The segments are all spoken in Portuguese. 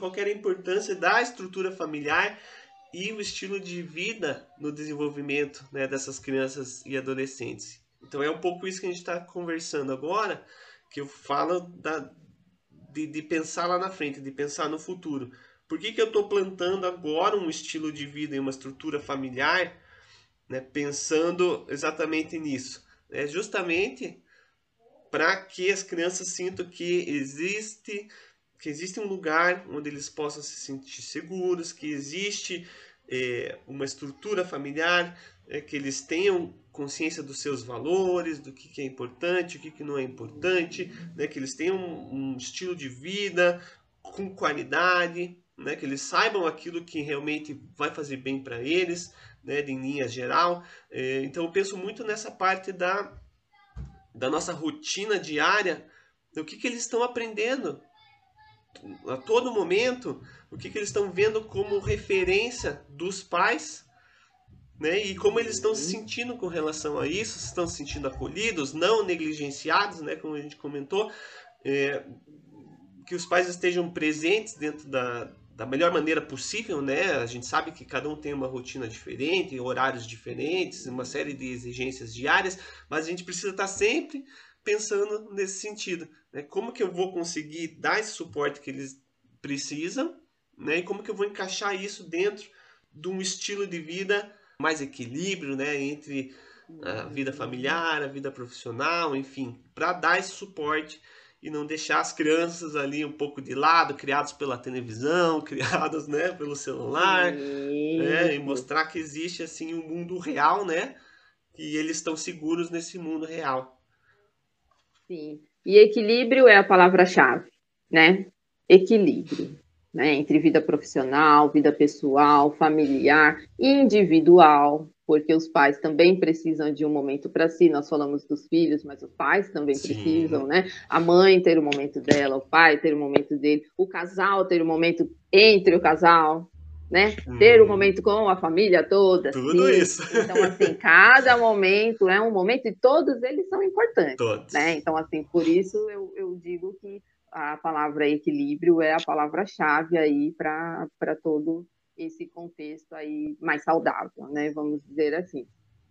qual era a importância da estrutura familiar e o estilo de vida no desenvolvimento né, dessas crianças e adolescentes. Então é um pouco isso que a gente está conversando agora, que eu falo da, de, de, pensar lá na frente, de pensar no futuro. Por que, que eu estou plantando agora um estilo de vida e uma estrutura familiar, né, pensando exatamente nisso? É justamente para que as crianças sintam que existe que existe um lugar onde eles possam se sentir seguros, que existe é, uma estrutura familiar, é, que eles tenham consciência dos seus valores, do que, que é importante, o que, que não é importante, né, que eles tenham um, um estilo de vida com qualidade, né, que eles saibam aquilo que realmente vai fazer bem para eles, né, em linha geral. É, então eu penso muito nessa parte da da nossa rotina diária, o que, que eles estão aprendendo a todo momento, o que, que eles estão vendo como referência dos pais, né? E como eles estão se uhum. sentindo com relação a isso, se estão se sentindo acolhidos, não negligenciados, né? Como a gente comentou, é, que os pais estejam presentes dentro da, da melhor maneira possível, né? A gente sabe que cada um tem uma rotina diferente, horários diferentes, uma série de exigências diárias, mas a gente precisa estar sempre pensando nesse sentido, né? Como que eu vou conseguir dar esse suporte que eles precisam, né? E como que eu vou encaixar isso dentro de um estilo de vida mais equilíbrio, né? Entre a vida familiar, a vida profissional, enfim, para dar esse suporte e não deixar as crianças ali um pouco de lado, criados pela televisão, criados, né, pelo celular, né, e mostrar que existe assim um mundo real, né, e eles estão seguros nesse mundo real. Sim. E equilíbrio é a palavra-chave, né? Equilíbrio, né, entre vida profissional, vida pessoal, familiar, individual, porque os pais também precisam de um momento para si. Nós falamos dos filhos, mas os pais também Sim. precisam, né? A mãe ter o momento dela, o pai ter o momento dele, o casal ter o momento entre o casal, né? Hum. Ter um momento com a família toda. Tudo sim. isso. Então, assim, cada momento é um momento e todos eles são importantes. Todos. Né? Então, assim, por isso eu, eu digo que a palavra equilíbrio é a palavra-chave aí para todo esse contexto aí mais saudável, né? Vamos dizer assim.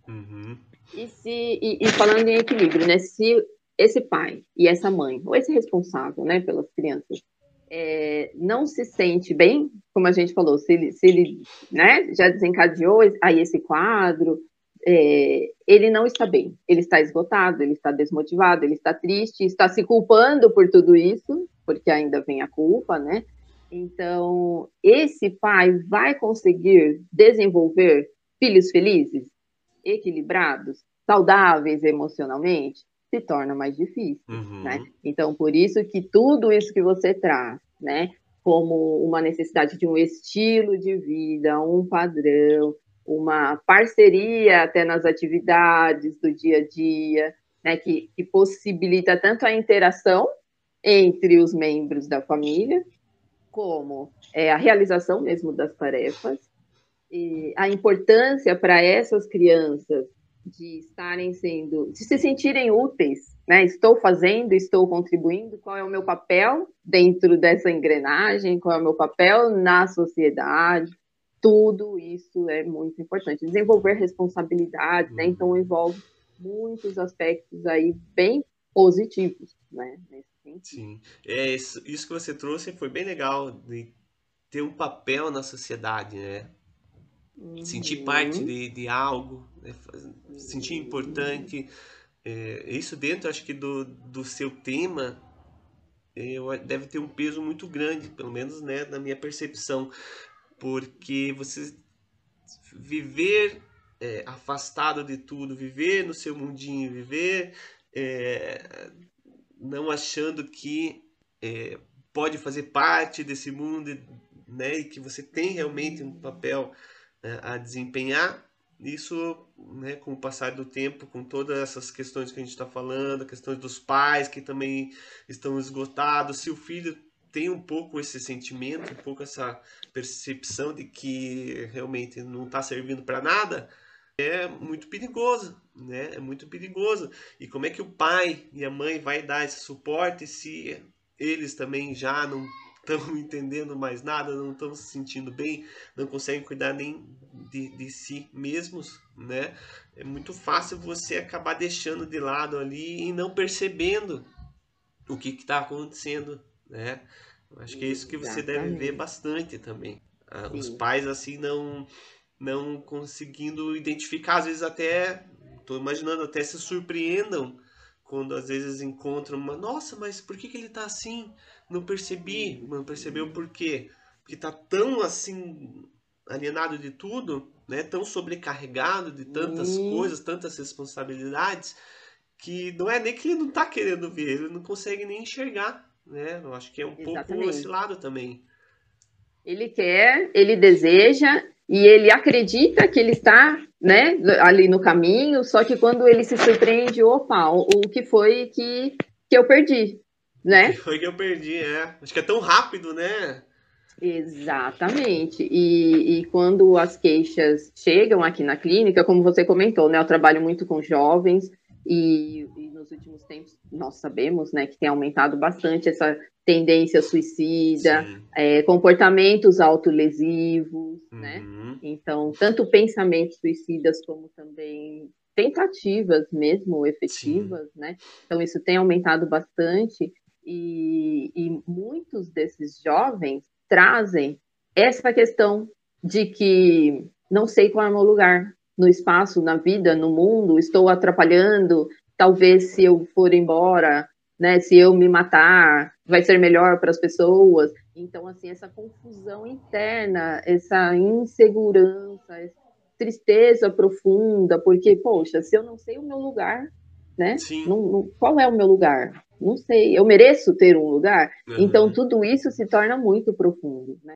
Uhum. E, se, e, e, falando em equilíbrio, né? Se esse pai e essa mãe, ou esse responsável, né, pelas crianças, é, não se sente bem, como a gente falou, se ele, se ele né, já desencadeou aí esse quadro, é, ele não está bem, ele está esgotado, ele está desmotivado, ele está triste, está se culpando por tudo isso, porque ainda vem a culpa, né? Então, esse pai vai conseguir desenvolver filhos felizes, equilibrados, saudáveis emocionalmente? Se torna mais difícil, uhum. né? Então, por isso que tudo isso que você traz, né? Como uma necessidade de um estilo de vida, um padrão, uma parceria até nas atividades do dia a dia, né? Que, que possibilita tanto a interação entre os membros da família, como é, a realização mesmo das tarefas, e a importância para essas crianças de estarem sendo, de se sentirem úteis, né? Estou fazendo, estou contribuindo, qual é o meu papel dentro dessa engrenagem, qual é o meu papel na sociedade, tudo isso é muito importante. Desenvolver responsabilidades, né? Então envolve muitos aspectos aí bem positivos, né? Sim. É, isso, isso que você trouxe foi bem legal de ter um papel na sociedade, né? Uhum. Sentir parte de, de algo, né? sentir importante. É, isso dentro, acho que do, do seu tema, é, deve ter um peso muito grande, pelo menos né, na minha percepção, porque você viver é, afastado de tudo, viver no seu mundinho, viver é, não achando que é, pode fazer parte desse mundo né, e que você tem realmente um papel né, a desempenhar. Isso, né, com o passar do tempo, com todas essas questões que a gente está falando, questões dos pais que também estão esgotados, se o filho tem um pouco esse sentimento, um pouco essa percepção de que realmente não está servindo para nada, é muito perigoso, né? É muito perigoso. E como é que o pai e a mãe vai dar esse suporte se eles também já não estão entendendo mais nada, não estão se sentindo bem, não conseguem cuidar nem de, de si mesmos, né? É muito fácil você acabar deixando de lado ali e não percebendo o que está acontecendo, né? Acho que é isso que você Exatamente. deve ver bastante também. Ah, os pais assim não não conseguindo identificar, às vezes até, estou imaginando, até se surpreendam quando às vezes encontram uma, nossa, mas por que, que ele está assim? Não percebi, não percebeu por quê? Porque está tão assim alienado de tudo, né? Tão sobrecarregado de tantas uhum. coisas, tantas responsabilidades, que não é nem que ele não está querendo ver, ele não consegue nem enxergar, né? Eu acho que é um Exatamente. pouco esse lado também. Ele quer, ele deseja e ele acredita que ele está né, ali no caminho, só que quando ele se surpreende, opa, o, o que foi que, que eu perdi, né? Foi que eu perdi, é. Acho que é tão rápido, né? Exatamente. E, e quando as queixas chegam aqui na clínica, como você comentou, né, eu trabalho muito com jovens e, e nos últimos tempos nós sabemos, né, que tem aumentado bastante essa tendência suicida, é, comportamentos autolesivos, né? uhum. né? Então, tanto pensamentos suicidas como também tentativas mesmo efetivas, Sim. né? Então, isso tem aumentado bastante e, e muitos desses jovens trazem essa questão de que não sei qual é o meu lugar no espaço, na vida, no mundo, estou atrapalhando, talvez se eu for embora, né, se eu me matar, vai ser melhor para as pessoas. Então, assim, essa confusão interna, essa insegurança, essa tristeza profunda, porque, poxa, se eu não sei o meu lugar, né? Não, não, qual é o meu lugar? Não sei. Eu mereço ter um lugar? Uhum. Então, tudo isso se torna muito profundo, né?